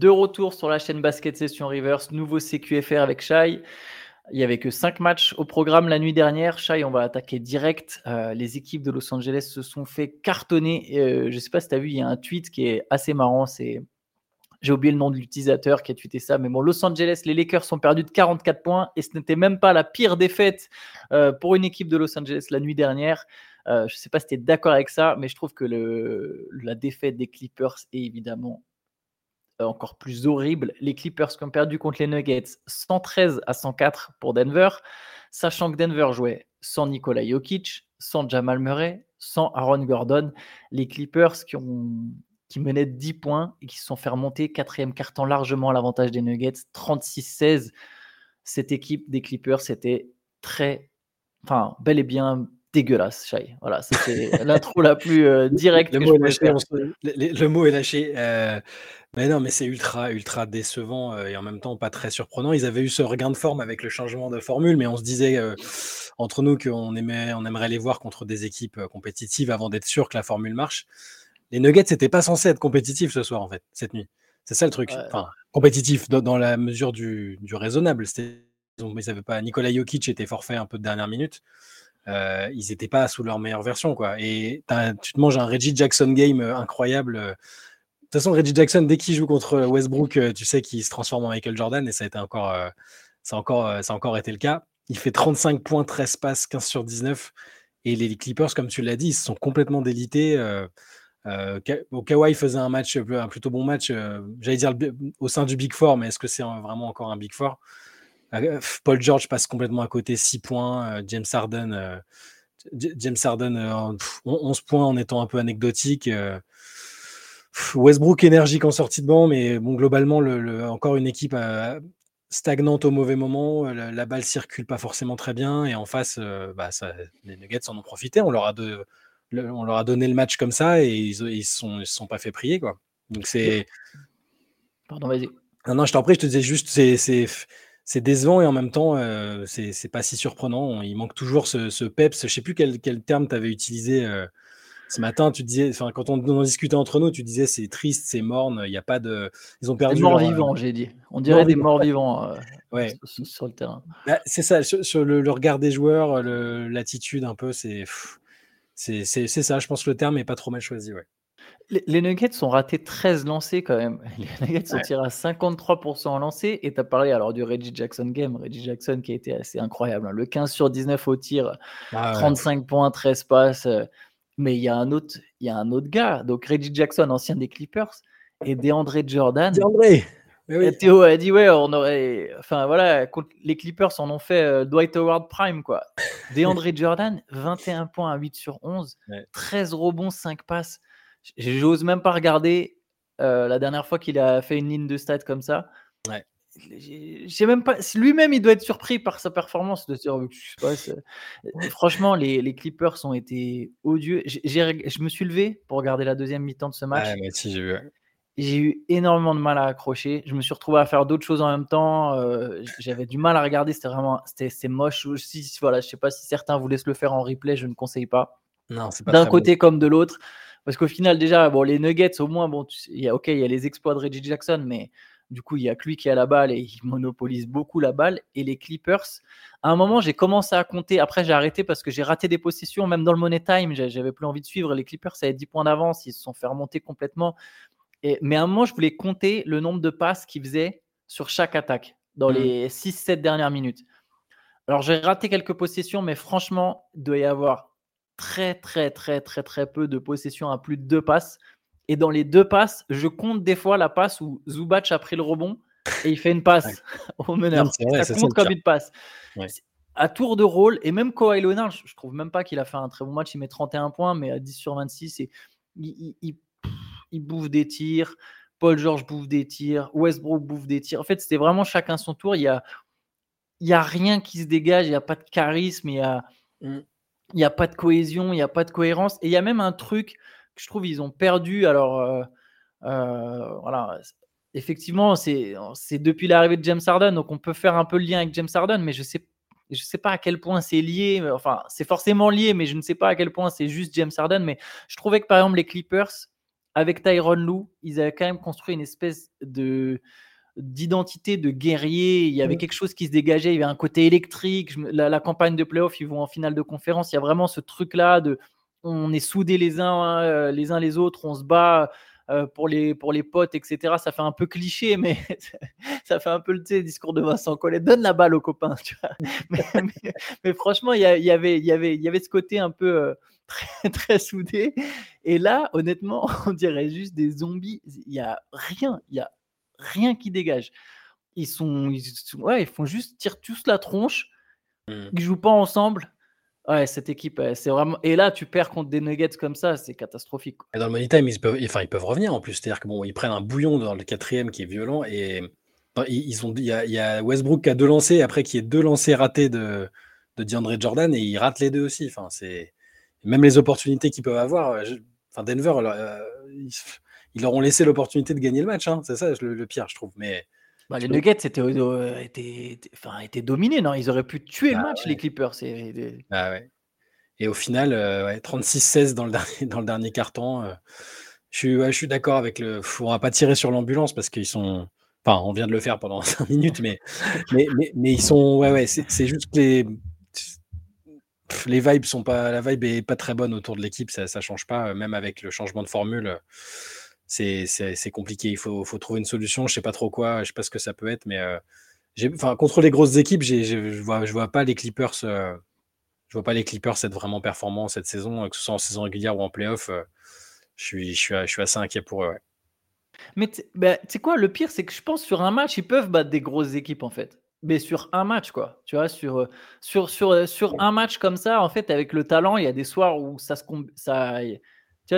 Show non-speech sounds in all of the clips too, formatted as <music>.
de retour sur la chaîne Basket Session Reverse, nouveau CQFR avec Shai. Il n'y avait que 5 matchs au programme la nuit dernière. Shai, on va attaquer direct. Euh, les équipes de Los Angeles se sont fait cartonner. Euh, je ne sais pas si tu as vu, il y a un tweet qui est assez marrant. J'ai oublié le nom de l'utilisateur qui a tweeté ça, mais bon, Los Angeles, les Lakers sont perdus de 44 points et ce n'était même pas la pire défaite euh, pour une équipe de Los Angeles la nuit dernière. je ne sais pas si tu es d'accord avec ça, mais je trouve que la défaite des Clippers est évidemment encore plus horrible. Les Clippers qui ont perdu contre les Nuggets 113 à 104 pour Denver, sachant que Denver jouait sans Nikola Jokic, sans Jamal Murray, sans Aaron Gordon. Les Clippers qui, ont, menaient 10 points et qui se sont fait remonter quatrième carton largement à l'avantage des Nuggets, 36-16. Cette équipe des Clippers, c'était très, enfin, bel et bien dégueulasse, Shai. Voilà, c'était l'intro la plus euh, directe. Le, mot le, mot est lâché. Euh, mais non, mais c'est ultra, ultra décevant euh, et en même temps pas très surprenant. Ils avaient eu ce regain de forme avec le changement de formule, mais on se disait entre nous qu'on aimait, on aimerait les voir contre des équipes compétitives avant d'être sûr que la formule marche. Les Nuggets n'étaient pas censés être compétitifs ce soir, en fait, cette nuit. C'est ça le truc. Enfin, compétitif dans, la mesure du, du raisonnable. Ils n'avaient pas. Nicolas Jokic était forfait un peu de dernière minute. Euh, ils n'étaient pas sous leur meilleure version. Quoi. Et tu te manges un Reggie Jackson game euh, incroyable. De toute façon, Reggie Jackson, dès qu'il joue contre Westbrook, euh, tu sais qu'il se transforme en Michael Jordan et ça a, été encore, ça, encore, ça encore été le cas. Il fait 35 points, 13 passes, 15 sur 19. Et les Clippers, comme tu l'as dit, ils se sont complètement délités. Euh, Kawhi faisait un match, un plutôt bon match, j'allais dire au sein du Big Four, mais est-ce que c'est vraiment encore un Big Four? euh, Paul George passe complètement à côté, 6 points. Euh, James Harden, euh, James Harden 11 points en étant un peu anecdotique. Westbrook énergique en sortie de banc, mais bon, globalement, le, encore une équipe stagnante au mauvais moment. La, balle circule pas forcément très bien. Et en face, bah, ça, les Nuggets en ont profité. On leur a, de, on leur a donné le match comme ça et ils ne se sont, pas fait prier. Quoi. Donc c'est. Pardon, vas-y. Non, non, je t'en prie, je te disais juste, c'est c'est décevant et en même temps, euh, c'est pas si surprenant. Il manque toujours ce, peps. Je sais plus quel, terme tu avais utilisé euh, ce matin. Tu disais, enfin, quand on, en discutait entre nous, tu disais c'est triste, c'est morne. Il n'y a pas de. Ils ont perdu. Des morts vivants, j'ai dit. On dirait des morts vivants euh, <laughs> ouais. sur, le terrain. Bah, c'est ça. Sur, le, regard des joueurs, l'attitude un peu, c'est c'est ça. Je pense que le terme est pas trop mal choisi. Ouais. Les, Nuggets sont ratés 13 lancés quand même. <laughs> Les Nuggets sont tirés à 53% en lancés. Et tu as parlé alors du Reggie Jackson game. Reggie Jackson qui a été assez incroyable. Hein. Le 15 sur 19 au tir, 35 ah points, 13 passes. Euh. Mais il y, a un autre, y a un autre gars. Donc Reggie Jackson, ancien des Clippers. Et DeAndre Jordan. DeAndre Théo a dit ouais, on aurait. Enfin voilà, les Clippers en ont fait euh, Dwight Howard Prime quoi. <laughs> DeAndre Jordan, 21 points à 8 sur 11, 13 rebonds, 5 passes. J'ose même pas regarder euh, la dernière fois qu'il a fait une ligne de stats comme ça. Ouais. J'ai même pas. Lui-même, il doit être surpris par sa performance de Franchement, les, les, Clippers ont été odieux. je me suis levé pour regarder la deuxième mi-temps de ce match. j'ai eu. énormément de mal à accrocher. Je me suis retrouvé à faire d'autres choses en même temps. Euh, j'avais du mal à regarder. C'était vraiment, c'était moche aussi. Voilà, je sais pas si certains voulaient se le faire en replay. Je ne conseille pas. Non, c'est pas. D'un côté comme de l'autre. Parce qu'au final, déjà, bon, les Nuggets, au moins, bon, il y a, ok, il y a les exploits de Reggie Jackson, mais du coup, il y a que lui qui a la balle et il monopolise beaucoup la balle. Et les Clippers, à un moment, j'ai commencé à compter. Après, j'ai arrêté parce que j'ai raté des possessions, même dans le Money Time. J'avais plus envie de suivre. Les Clippers, ça avait 10 points d'avance. Ils se sont fait remonter complètement. Et, mais à un moment, je voulais compter le nombre de passes qu'ils faisaient sur chaque attaque dans mmh. les 6-7 dernières minutes. Alors, j'ai raté quelques possessions, mais franchement, il doit y avoir très, très, très, très, très peu de possession à plus de deux passes. Et dans les deux passes, je compte des fois la passe où Zubac a pris le rebond et il fait une passe <laughs> au meneur. ça compte comme une passe. À tour de rôle, et même Kawhi Leonard, je, trouve même pas qu'il a fait un très bon match. Il met 31 points, mais à 10 sur 26, et, il, il, bouffe des tirs. Paul George bouffe des tirs. Westbrook bouffe des tirs. En fait, c'était vraiment chacun son tour. Il y a, il y a rien qui se dégage. Il n'y a pas de charisme. Il y a. Mm il n'y a pas de cohésion, il n'y a pas de cohérence. Et il y a même un truc que je trouve ils ont perdu. Alors, euh, euh, voilà, effectivement, c'est depuis l'arrivée de James Harden, donc on peut faire un peu le lien avec James Harden, mais je sais, je sais pas à quel point c'est lié. Enfin, c'est forcément lié, mais je ne sais pas à quel point c'est juste James Harden. Mais je trouvais que par exemple les Clippers, avec Tyron Lou, ils avaient quand même construit une espèce de d'identité de guerrier. Il y avait mmh. quelque chose qui se dégageait. Il y avait un côté électrique. La, campagne de playoff, ils vont en finale de conférence. Il y a vraiment ce truc-là de on est soudés les uns, euh, les uns les autres, on se bat euh, pour, les, pour les potes, etc. Ça fait un peu cliché, <laughs> mais ça fait un peu le discours de Vincent Collet. Donne la balle aux copains. <laughs> mais, franchement, il y, avait, il, y avait, il y avait ce côté un peu euh, très, très soudé. Et là, honnêtement, <laughs> on dirait juste des zombies. Il n'y a rien. Il y a rien qui dégage. Ils sont, ils, ouais, ils font juste tirer tous la tronche. Mmh. Ils jouent pas ensemble. Ouais, cette équipe, c'est vraiment. Et là, tu perds contre des Nuggets comme ça, c'est catastrophique. Et dans le money time, ils peuvent, enfin, ils peuvent revenir en plus. C'est-à-dire que bon, ils prennent un bouillon dans le quatrième qui est violent et ils ont, il y, a, Westbrook qui a deux lancers, après qui est deux lancers ratés de, de DeAndre Jordan et ils ratent les deux aussi. Enfin, c'est même les opportunités qu'ils peuvent avoir. Enfin, Denver, euh, ils, leur ont laissé l'opportunité de gagner le match. Hein. C'est ça le, pire, je trouve. Mais bah, les Nuggets étaient, euh, étaient, enfin, étaient dominés, non? Ils auraient pu tuer le bah match, les Clippers. Ah ouais. Et au final, euh, ouais, 36-16 dans le <laughs> dernier, dans le dernier carton. Euh, je suis, d'accord avec le. On va pas tirer sur l'ambulance parce qu'ils sont. Enfin, on vient de le faire pendant <laughs> 5 minutes, mais, mais, mais, ils sont. Ouais, ouais, c'est juste que les. Les vibes sont pas. La vibe est pas très bonne autour de l'équipe, ça, ça change pas, même avec le changement de formule c'est compliqué. Il faut, faut, trouver une solution. Je sais pas trop quoi, je sais pas ce que ça peut être, mais euh, enfin, contre les grosses équipes, je vois, je vois pas les Clippers. Euh, je vois pas les Clippers être vraiment performants cette saison, que ce soit en saison régulière ou en playoff. Euh, je, suis, je, suis, je suis assez inquiet pour eux. Mais bah, tu sais quoi, le pire, c'est que je pense sur un match, ils peuvent battre des grosses équipes en fait. Mais sur un match, quoi. Tu vois, sur, sur, sur, sur un match comme ça, en fait, avec le talent, il y a des soirs où ça se. Ça,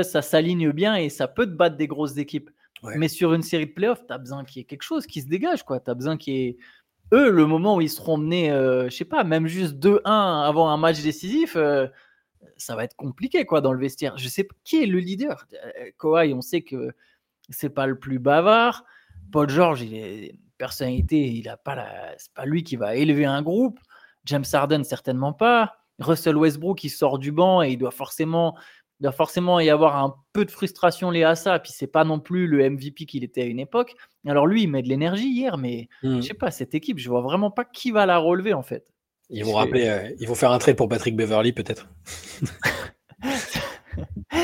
ça s'aligne bien et ça peut te battre des grosses équipes. Mais sur une série de playoffs, tu as besoin qu'il y ait quelque chose qui se dégage. Tu as besoin qu'il y ait. Eux, le moment où ils seront menés, euh, je sais pas, même juste 2-1 avant un match décisif, euh, ça va être compliqué quoi dans le vestiaire. Je sais pas qui est le leader? Euh, Kawhi, on sait que c'est pas le plus bavard. Paul George, il est une personnalité, il a pas la... c'est pas lui qui va élever un groupe. James Harden, certainement pas. Russell Westbrook, il sort du banc et il doit forcément il doit forcément y avoir un peu de frustration liée à ça. Puis c'est pas non plus le MVP qu'il était à une époque. Alors lui, il met de l'énergie hier, mais je hmm. je sais pas, cette équipe, je vois vraiment pas qui va la relever en fait. Ils vont rappeler, euh, ils vont faire un trade pour Patrick Beverly peut-être. <laughs>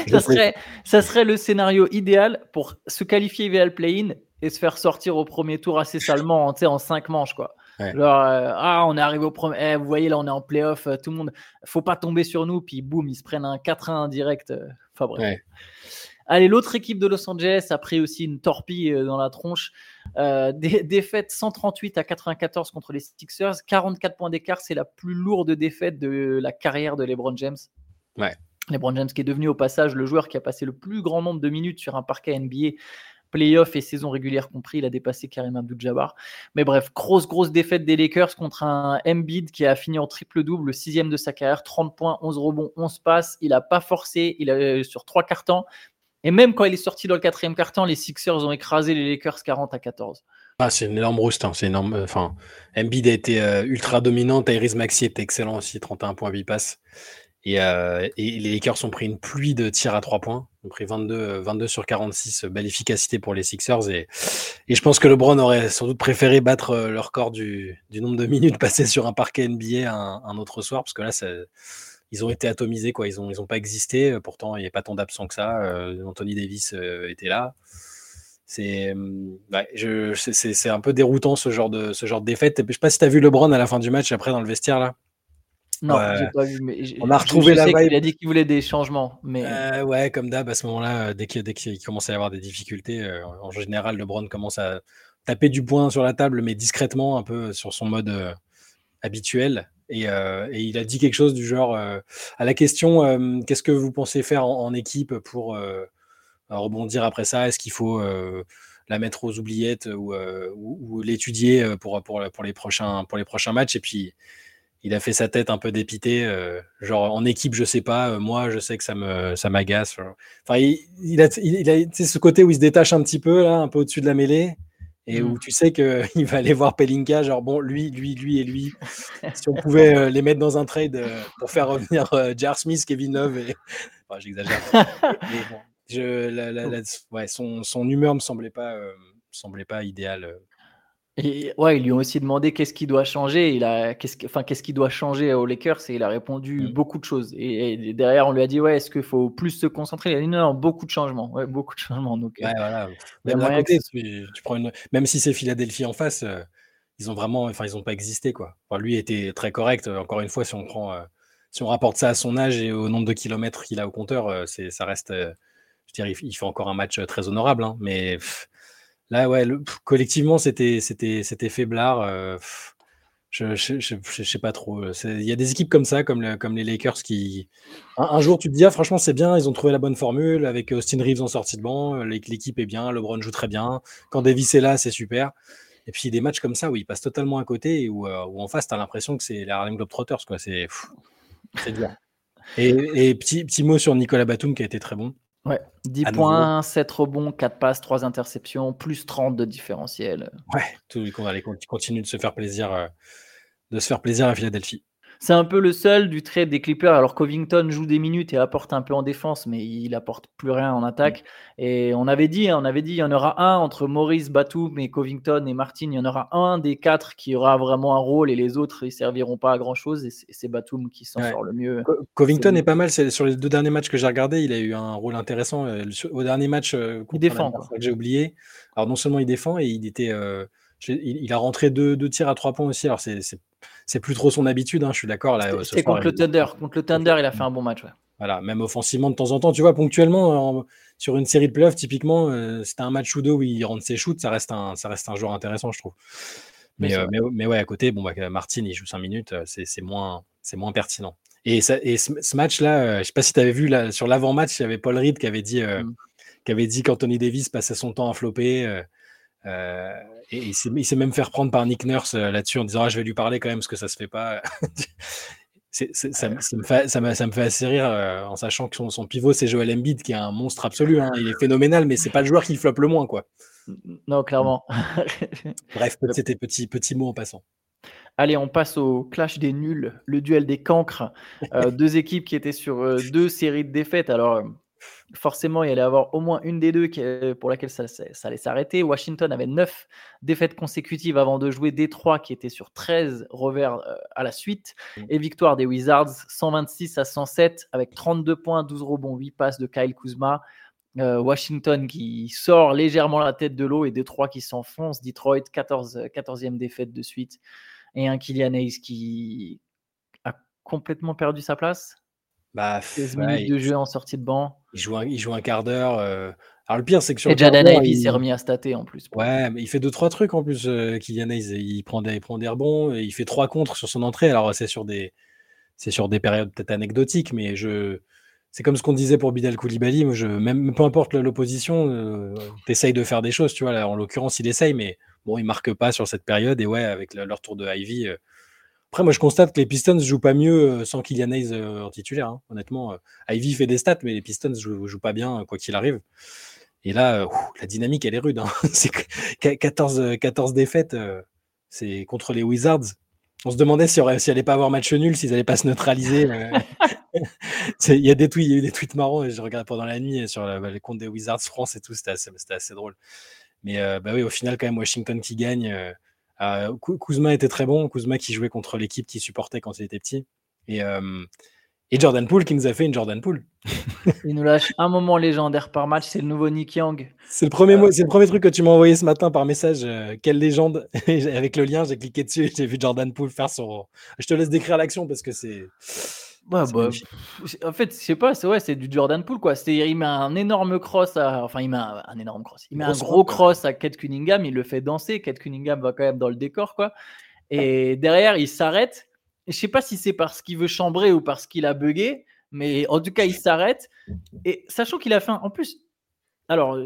ça, serait, ça serait le scénario idéal pour se qualifier via le play-in et se faire sortir au premier tour assez salement en, en cinq manches quoi. Euh, ah, on est arrivé au premier. Eh, vous voyez, là, on est en playoff. Euh, tout le monde. faut pas tomber sur nous. Puis boum, ils se prennent un 4-1 direct. Euh, enfin bref. Allez, l'autre équipe de Los Angeles a pris aussi une torpille dans la tronche. <laughs> défaite 138 à 94 contre les Sixers. 44 points d'écart. C'est la plus lourde défaite de la carrière de LeBron James. Ouais. LeBron James qui est devenu au passage le joueur qui a passé le plus grand nombre de minutes sur un parquet NBA playoff et saison régulière compris, il a dépassé Karim Abdul-Jabbar. Mais bref, grosse, grosse défaite des Lakers contre un Embiid qui a fini en triple-double, le sixième de sa carrière, 30 points, 11 rebonds, 11 passes. Il n'a pas forcé, il a euh, sur trois cartons. Et même quand il est sorti dans le quatrième carton, les Sixers ont écrasé les Lakers 40 à 14. Ah, c'est une énorme rouste, hein, c'est a été euh, ultra dominant, Tyrese Maxi était excellent aussi, 31 points 8 passes. Euh, et, les Lakers ont pris une pluie de tirs à 3 points. Ont pris 22, 22 sur 46, belle efficacité pour les Sixers. Et, et je pense que LeBron aurait sans doute préféré battre euh, le record du, du nombre de minutes <laughs> passées sur un parquet NBA un, autre soir, parce que là, ils ont été atomisés, quoi. Ils n'ont ils ont pas existé. Pourtant, il n'y a pas tant d'absents que ça. Euh, Anthony Davis était là. C'est ouais, un peu déroutant ce genre de, ce genre de défaite. Je sais pas si tu as vu LeBron à la fin du match, après dans le vestiaire là. Non, j'ai pas vu. Mais on a retrouvé la vibe. Il a dit qu'il voulait des changements. Mais... Euh, ouais, comme d'hab, à ce moment-là, euh, dès qu'il dès commence à y avoir des difficultés, euh, en général, LeBron commence à taper du poing sur la table, mais discrètement, un peu sur son mode habituel. Et, et, il a dit quelque chose du genre à la question qu'est-ce que vous pensez faire en, équipe pour rebondir après ça? Est-ce qu'il faut la mettre aux oubliettes ou, ou, ou l'étudier pour, pour, pour, les prochains, pour les prochains matchs? Et puis il a fait sa tête un peu dépité, euh, genre en équipe, je sais pas, euh, moi je sais que ça me ça m'agace. Enfin, il, a, il a ce côté où il se détache un petit peu là, un peu au-dessus de la mêlée, et où mmh. tu sais qu'il <laughs> va aller voir Pelinka, genre bon, lui, lui, lui et lui. si on <laughs> pouvait euh, les mettre dans un trade pour faire revenir Jar Smith, Kevin Love, et <laughs> enfin, j'exagère. Je, son, son, humeur me semblait pas, semblait pas idéale. Et ouais, ils lui ont aussi demandé qu'est-ce qui doit changer. Il a, qu'est-ce, enfin, qu'est-ce qui doit changer aux Lakers et il a répondu mmh. beaucoup de choses. Et, derrière, on lui a dit ouais, est-ce qu'il faut plus se concentrer? Il a dit non, beaucoup de changements, ouais, beaucoup de changements. Donc, ouais, voilà. Même, tu, prends une... même si c'est Philadelphie en face, euh, ils ont vraiment, enfin, ils n'ont pas existé quoi. lui était très correct. Encore une fois, si on prend, euh, si on rapporte ça à son âge et au nombre de kilomètres qu'il a au compteur, euh, c'est, ça reste, je dirais, il fait encore un match très honorable, hein, mais. Là, ouais, collectivement, c'était, c'était, c'était faiblard. Euh, je, je, je, sais pas trop. Il y a des équipes comme ça, comme, comme les Lakers, qui. Un, jour, tu te dis, ah, franchement, c'est bien, ils ont trouvé la bonne formule avec Austin Reeves en sortie de banc, euh, l'équipe est bien, LeBron joue très bien. Quand Davis est là, c'est super. Et puis des matchs comme ça où ils passent totalement à côté où, euh, où en face, tu as l'impression que c'est les Harlem Globetrotters. Quoi. C'est, c'est dur. Et, et, petit, petit mot sur Nicolas Batum qui a été très bon. Ouais, 10 points, 7 rebonds, 4 passes, 3 interceptions, plus 30 de différentiel. Ouais, tout, qu'on va continue de se faire plaisir, euh, de se faire plaisir à Philadelphie. C'est un peu le seul du trait des Clippers. Alors Covington joue des minutes et apporte un peu en défense, mais il apporte plus rien en attaque. Mm. Et on avait dit, hein, on avait dit, il y en aura un entre Maurice, Batum et Covington et Martin. Il y en aura un des quatre qui aura vraiment un rôle et les autres ils serviront pas à grand chose. Et c'est Batum qui s'en sort le mieux. Covington est, pas mal. Sur les deux derniers matchs que j'ai regardés, il a eu un rôle intéressant. Euh, au dernier match, euh, il défend. J'ai oublié. Alors non seulement il défend et il était euh, il, a rentré deux, tirs à trois points aussi. Alors, c'est plus trop son habitude, hein, je suis d'accord. C'est contre le Thunder. Contre le Thunder, il a fait un bon match. Voilà, même offensivement de temps en temps, tu vois, ponctuellement, sur une série de playoffs, typiquement, euh, c'était un match ou deux où il rentre ses shoots, ça reste un, ça reste un joueur intéressant, je trouve. Mais, euh, mais, ouais, à côté, bon, bah, Martin, il joue 5 minutes, euh, c'est moins, moins pertinent. Et, ça, et ce, match-là, je sais pas si tu avais vu, là, sur l'avant-match, il y avait Paul Reed qui avait dit, mmh. qui avait dit qu'Anthony Davis passait son temps à flopper. Euh, et il s'est même fait reprendre par Nick Nurse euh, là-dessus en disant ah, je vais lui parler quand même parce que ça se fait pas. <laughs> ça, me fait, ça, me, fait, assez rire euh, en sachant que son, pivot c'est Joel Embiid qui est un monstre absolu. Hein. Il est phénoménal, mais c'est pas le joueur qui floppe le moins quoi. Non, clairement. <laughs> Bref, c'était petit, petit mot en passant. Allez, on passe au clash des nuls, le duel des cancres. <laughs> deux équipes qui étaient sur deux séries de défaites. Alors, forcément, il allait avoir au moins une des deux pour laquelle ça, allait s'arrêter. Washington avait 9 défaites consécutives avant de jouer Détroit, qui était sur 13 revers euh, à la suite. Mmh. Et victoire des Wizards, 126 à 107, avec 32 points, 12 rebonds, 8 passes de Kyle Kuzma. Euh, Washington qui sort légèrement la tête de l'eau et Détroit qui s'enfonce. Detroit, 14, 14e défaite de suite. Et un Kylian Hayes qui a complètement perdu sa place. Bah, 16 minutes de jeu en sortie de banc. Il joue un, il joue un quart d'heure. Euh. Alors le pire, c'est que sur Et Jaden Ivey s'est remis à stater en plus. Ouais, mais il fait deux trois trucs en plus. Euh, Kylian Hayes, il prend des, il prend des rebonds, et il fait trois contres sur son entrée. Alors c'est sur des, c'est sur des périodes peut-être anecdotiques, mais je, c'est comme ce qu'on disait pour Bidal Koulibaly. Moi, je, même peu importe l'opposition, euh, t'essayes de faire des choses, tu vois. Là, en l'occurrence, il essaye, mais bon, il marque pas sur cette période. Et ouais, avec leur tour de Ivy, euh, après, moi, je constate que les Pistons jouent pas mieux euh, sans Kylian Hayes euh, en titulaire. Hein. Honnêtement, euh, Ivy fait des stats, mais les Pistons ne jouent, pas bien, quoi qu'il arrive. Et là, la dynamique, elle est rude. Hein. <laughs> c'est 14, 14 défaites, c'est contre les Wizards. On se demandait s'il si n'allait pas avoir match nul, s'ils n'allaient pas se neutraliser. <laughs> Il y a eu des tweets marrants, et je regarde pendant la nuit sur bah, les comptes des Wizards France et tout, c'était assez, drôle. Mais bah oui, au final, quand même, Washington qui gagne. Kuzma était très bon, Kuzma qui jouait contre l'équipe qui supportait quand il était petit. Et, euh, et Jordan Poole qui nous a fait une Jordan Poole. <laughs> il nous lâche un moment légendaire par match, c'est le nouveau Nick Young. C'est le, premier euh, c'est le premier truc que tu m'as envoyé ce matin par message. quelle légende <laughs> Avec le lien, j'ai cliqué dessus, j'ai vu Jordan Poole faire son. Je te laisse décrire l'action parce que c'est. Bah, en fait, je sais pas, c'est ouais, c'est du Jordan Poole quoi. C'est il met un énorme cross, à, enfin il met un, énorme cross, il met un gros cross à Kate Cunningham, il le fait danser. Kate Cunningham va quand même dans le décor quoi. Et derrière, il s'arrête. Je sais pas si c'est parce qu'il veut chambrer ou parce qu'il a bugué, mais en tout cas, il s'arrête. Et sachant qu'il a fait en plus, alors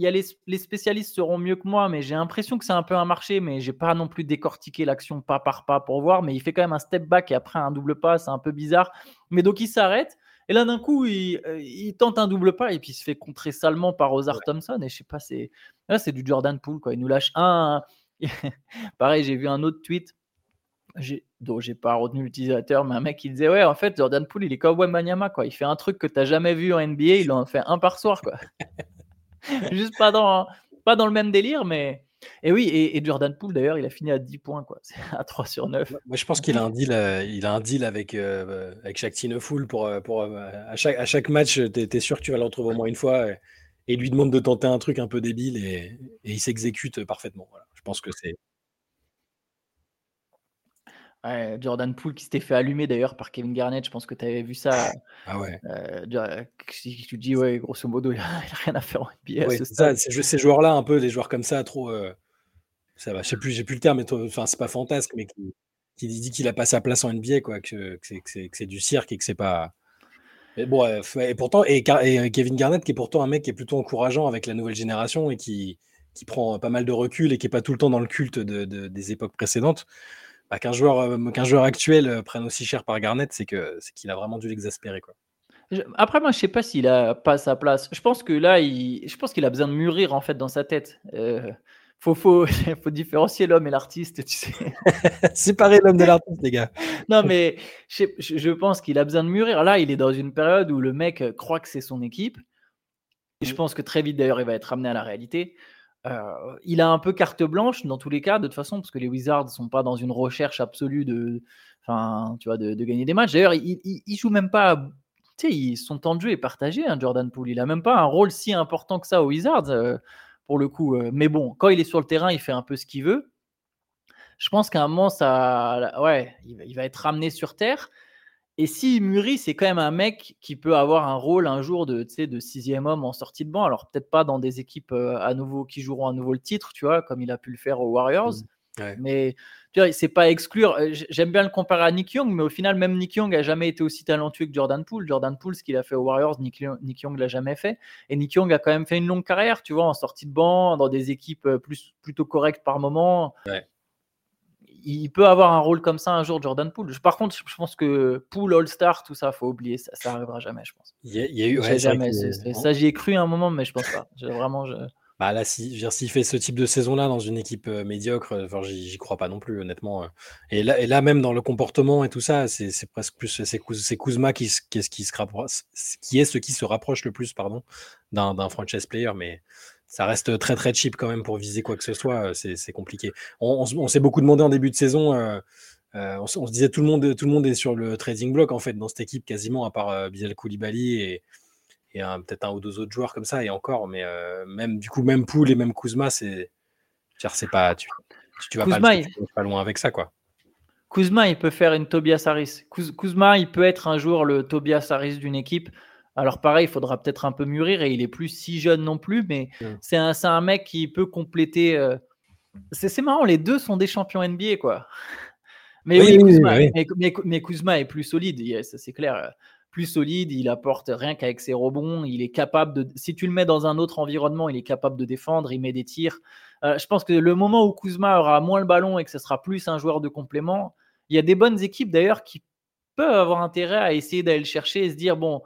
y a les, spécialistes seront mieux que moi, mais j'ai l'impression que c'est un peu un marché, mais j'ai pas non plus décortiqué l'action pas par pas pour voir. Mais il fait quand même un step back et après un double pas, c'est un peu bizarre. Mais donc il s'arrête. Et là, d'un coup, il, euh, tente un double pas et puis il se fait contrer salement par Ozar Thompson. Et je sais pas, c'est là, c'est du Jordan Poole. Quoi. Il nous lâche un. <laughs> Pareil, j'ai vu un autre tweet donc j'ai pas retenu l'utilisateur, mais un mec qui disait ouais en fait Jordan Poole il est comme Wembanyama quoi, il fait un truc que tu jamais vu en NBA, il en fait un par soir quoi. <laughs> <laughs> Juste pas dans pas dans le même délire, mais et oui et, Jordan Poole d'ailleurs il a fini à 10 points quoi, à 3 sur 9. Moi je pense qu'il a un deal, euh, il a un deal avec euh, avec Full pour euh, pour à chaque à chaque match tu es, sûr que tu vas le retrouver au moins une fois et, il lui demande de tenter un truc un peu débile et, et il s'exécute parfaitement. Voilà. Je pense que c'est Jordan Poole qui s'était fait allumer d'ailleurs par Kevin Garnett, je pense que tu avais vu ça. Ah ouais. Euh, si tu dis, ouais, grosso modo, <laughs> il n'a rien à faire en NBA. ça, ces joueurs-là, un peu, des joueurs comme ça, trop. Euh, ça va, je sais plus, j'ai plus le terme, mais enfin, c'est pas fantasque, mais qui, qui dit qu'il a pas sa place en NBA, quoi, que, que c'est du cirque et que c'est pas. Mais bon, et pourtant, et, Kevin Garnett, qui est pourtant un mec qui est plutôt encourageant avec la nouvelle génération et qui, qui prend pas mal de recul et qui est pas tout le temps dans le culte de, des époques précédentes. Bah, qu'un joueur, euh, qu'un joueur actuel euh, prenne aussi cher par Garnett, c'est que c'est qu'il a vraiment dû l'exaspérer quoi. Après, moi, je sais pas s'il a pas sa place. Je pense que là, il, je pense qu'il a besoin de mûrir en fait dans sa tête. Euh, faut, faut, <laughs> faut différencier l'homme et l'artiste, tu sais. <laughs> Séparer l'homme de l'artiste, les gars. <laughs> non, mais je, je pense qu'il a besoin de mûrir. Là, il est dans une période où le mec croit que c'est son équipe. Je mmh. pense que très vite, d'ailleurs, il va être ramené à la réalité. Euh, il a un peu carte blanche dans tous les cas, de toute façon, parce que les Wizards ne sont pas dans une recherche absolue de, tu vois, de, gagner des matchs. D'ailleurs, il, il, joue même pas. Tu sais, son temps de jeu est partagé, hein, Jordan Poole. Il a même pas un rôle si important que ça aux Wizards, euh, pour le coup. Euh. mais bon, quand il est sur le terrain, il fait un peu ce qu'il veut. Je pense qu'à un moment, ça, ouais, il va être ramené sur terre. Et si mûrit, c'est quand même un mec qui peut avoir un rôle un jour de, de sixième homme en sortie de banc. Alors peut-être pas dans des équipes euh, à nouveau qui joueront à nouveau le titre, tu vois, comme il a pu le faire aux Warriors. Mmh. Mais tu vois, c'est pas exclure. Euh, j'aime bien le comparer à Nick Young, mais au final, même Nick Young a jamais été aussi talentueux que Jordan Poole. Jordan Poole, ce qu'il a fait aux Warriors, Nick, Nick Young l'a jamais fait. Et Nick Young a quand même fait une longue carrière, tu vois, en sortie de banc, dans des équipes euh, plus, plutôt correctes par moment. Ouais il peut avoir un rôle comme ça un jour, Jordan Poole. Par contre, je pense que Poole, All-Star, tout ça, faut oublier. Ça, ça arrivera jamais, je pense. Il y a, eu. jamais. ça, j'y ai cru un moment, mais je pense pas. Vraiment, je... Bah là, s'il si, fait ce type de saison-là dans une équipe euh, médiocre, euh, enfin, j'y crois pas non plus, honnêtement. Euh. Et là, et là, même dans le comportement et tout ça, c'est presque plus c'est Kuzma qui, qui, qui, se rapproche, qui est ce qui se rapproche le plus, pardon, d'un franchise player, mais ça reste très très cheap quand même pour viser quoi que ce soit. C'est compliqué. On, s'est beaucoup demandé en début de saison. Euh, euh, on, se disait tout le monde tout le monde est sur le trading block en fait dans cette équipe quasiment à part euh, Bilal Koulibaly et, et peut-être un ou deux autres joueurs comme ça et encore. Mais même du coup même Poul et même Kuzma c'est c'est pas tu, tu vas pas, pas, loin avec ça quoi. Kuzma, il peut faire une Tobias Harris. Kuzma, il peut être un jour le Tobias Harris d'une équipe. Alors pareil, il faudra peut-être un peu mûrir et il est plus si jeune non plus, mais c'est un, un, mec qui peut compléter. Euh, c'est marrant, les deux sont des champions NBA, quoi. <laughs> Mais oui, Kuzma, est plus solide, c'est clair. Plus solide, il apporte rien qu'avec ses rebonds. Il est capable de. Si tu le mets dans un autre environnement, il est capable de défendre, il met des tirs. Euh, je pense que le moment où Kuzma aura moins le ballon et que ce sera plus un joueur de complément, il y a des bonnes équipes d'ailleurs qui peuvent avoir intérêt à essayer d'aller le chercher et se dire bon,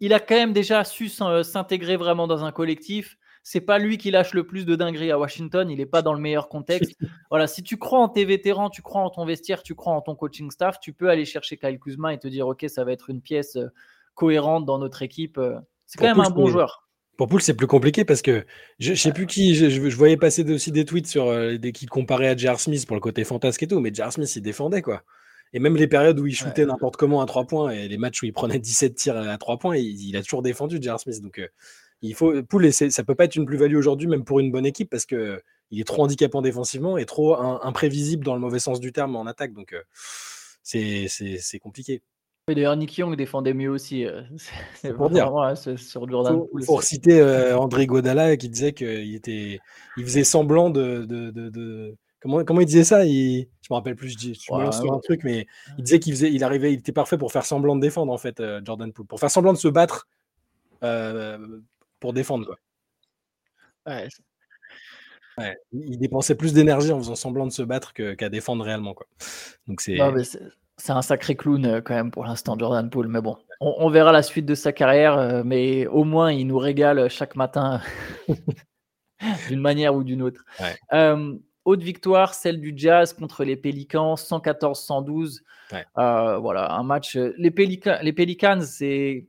il a quand même déjà su euh, s'intégrer vraiment dans un collectif. C'est pas lui qui lâche le plus de dingueries à Washington. Il n'est pas dans le meilleur contexte. <laughs> voilà, si tu crois en tes vétérans, tu crois en ton vestiaire, tu crois en ton coaching staff, tu peux aller chercher Kyle Kuzma et te dire ok, ça va être une pièce euh, cohérente dans notre équipe. Euh. C'est quand même un bon joueur. Pour Poul, c'est plus compliqué parce que je, ne sais plus qui, je, voyais passer aussi des tweets sur des qui comparaient à Jar Smith pour le côté fantasque et tout, mais Jar Smith il défendait quoi. Et même les périodes où il shootait n'importe comment à 3 points et les matchs où il prenait <laughs> 17 tirs à 3 points, il, a toujours défendu J.R. Smith. Donc, euh, il faut, Poul, ça peut pas être une plus-value aujourd'hui, même pour une bonne équipe, parce que il est trop handicapant défensivement et trop imprévisible dans le mauvais sens du terme en attaque. Donc, euh, c'est compliqué. D'ailleurs, Nick Young défendait mieux aussi. Euh, <laughs> c'est pour dire. sur Jordan Poole. Pour citer André Godala qui disait qu'il était, il faisait semblant de, de Comment, comment il disait ça? Il, Je me rappelle plus, je, dis, je me sur un truc, mais il disait qu'il faisait, il arrivait, il était parfait pour faire semblant de défendre, en fait, euh, Jordan Poole. Pour faire semblant de se battre euh, pour défendre, quoi. Ouais. Il dépensait plus d'énergie en faisant semblant de se battre qu'à défendre réellement, quoi. Donc c'est. C'est un sacré clown euh, quand même pour l'instant, Jordan Poole. Mais bon, on, verra la suite de sa carrière. mais au moins, il nous régale chaque matin <laughs> d'une manière ou d'une autre. Autre victoire, celle du Jazz contre les Pelicans, 114-112. Euh, voilà, un match. Euh, les, les Pelicans, c'est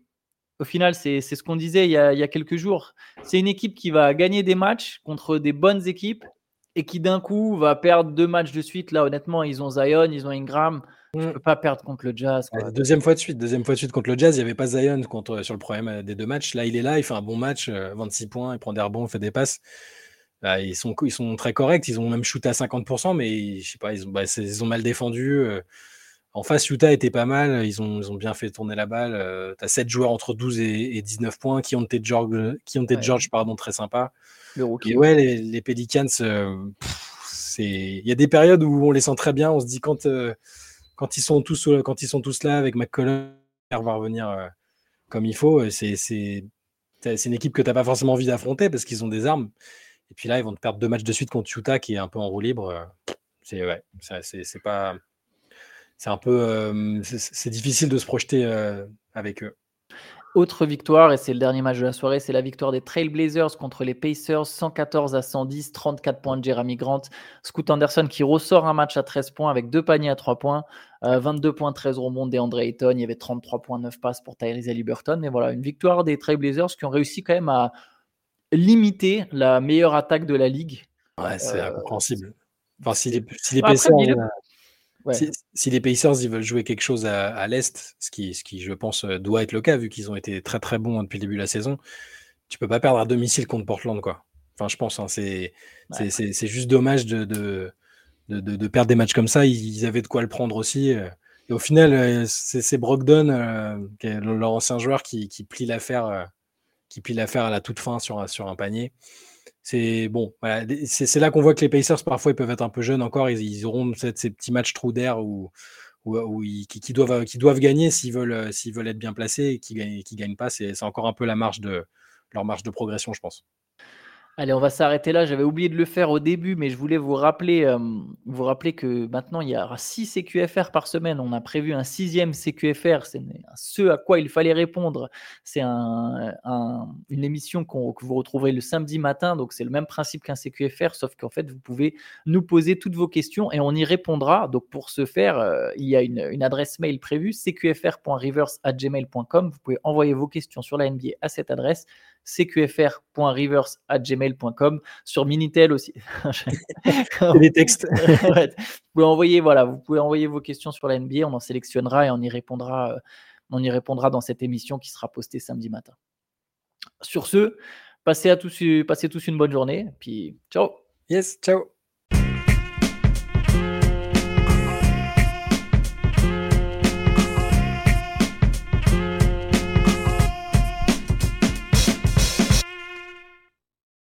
au final, c'est ce qu'on disait il y, a, quelques jours. C'est une équipe qui va gagner des matchs contre des bonnes équipes et qui d'un coup va perdre deux matchs de suite. Là, honnêtement, ils ont Zion, ils ont Ingram. Tu ne mm. peux pas perdre contre le Jazz. deuxième fois de suite, deuxième fois de suite contre le Jazz. Il n'y avait pas Zion contre, sur le problème des deux matchs. Là, il est là, il fait un bon match, 26 euh, points, il prend des rebonds, il fait des passes. Ils, sont, ils sont très corrects. Ils ont même shooté à 50%, mais je sais pas, ils ont, bah, ils ont mal défendu. Euh. En face, Utah était pas mal. Ils ont, ils ont bien fait tourner la balle. Euh, tu as 7 joueurs entre 12 et, 19 points qui ont été George, qui ont été George pardon, très sympa. Le rookie. ouais, les, les Pelicans, il y a des périodes où on les sent très bien. On se dit quand quand ils sont tous, euh, quand ils sont tous là avec McCollum, va revenir euh, comme il faut, euh, c'est, une équipe que tu n'as pas forcément envie d'affronter parce qu'ils ont des armes. Et puis là, ils vont te perdre deux matchs de suite contre Utah qui est un peu en roue libre. C'est ouais, c'est, pas. C'est un peu. c'est, difficile de se projeter avec eux. Autre victoire, et c'est le dernier match de la soirée, c'est la victoire des Trailblazers contre les Pacers, 114 à 110, 34 points de Jeremy Grant. Scoot Anderson qui ressort un match à 13 points avec deux paniers à 3 points, 22 euh, points, 13 rebonds d'Andre Ayton, il y avait 33 points, 9 passes pour Tyrese Liberton. Mais voilà, une victoire des Trailblazers qui ont réussi quand même à limiter la meilleure attaque de la ligue. Ouais, c'est euh, incompréhensible. Enfin, si les, si les Pacers... Si, les Pacers ils veulent jouer quelque chose à, l'Est, ce qui, ce qui, je pense, euh, doit être le cas, vu qu'ils ont été très très bons depuis le début de la saison, tu peux pas perdre à domicile contre Portland. Quoi. Enfin, je pense, hein, c'est juste dommage de, de, de, perdre des matchs comme ça. Ils, avaient de quoi le prendre aussi. Euh. Et au final, euh, c'est Brogdon, leur ancien joueur, qui, qui plie l'affaire qui plie l'affaire à la toute fin sur, un panier. C'est bon, c'est là qu'on voit que les Pacers parfois ils peuvent être un peu jeunes encore, ils, auront ces petits matchs trous d'air où, qui, doivent, qui doivent gagner s'ils veulent, s'ils veulent être bien placés et qui ne qui gagnent pas, c'est encore un peu la marge de, leur marge de progression, je pense. Allez, on va s'arrêter là. J'avais oublié de le faire au début, mais je voulais vous rappeler, euh, vous rappeler que maintenant, il y aura 6 CQFR par semaine. On a prévu un sixième CQFR. C'est ce à quoi il fallait répondre. C'est un, une émission que vous retrouverez le samedi matin. Donc, c'est le même principe qu'un CQFR, sauf qu'en fait, vous pouvez nous poser toutes vos questions et on y répondra. Donc, pour ce faire, euh, il y a une, une, adresse mail prévue, cqfr.reverse.gmail.com. Vous pouvez envoyer vos questions sur la NBA à cette adresse cqfr.reverse.gmail.com sur Minitel aussi. <laughs> les textes. <laughs> vous pouvez envoyer voilà, vous pouvez envoyer vos questions sur la NBA, on en sélectionnera et on y répondra, euh, on y répondra dans cette émission qui sera postée samedi matin. Sur ce, passez à tous, passez tous une bonne journée, puis ciao. Yes, ciao.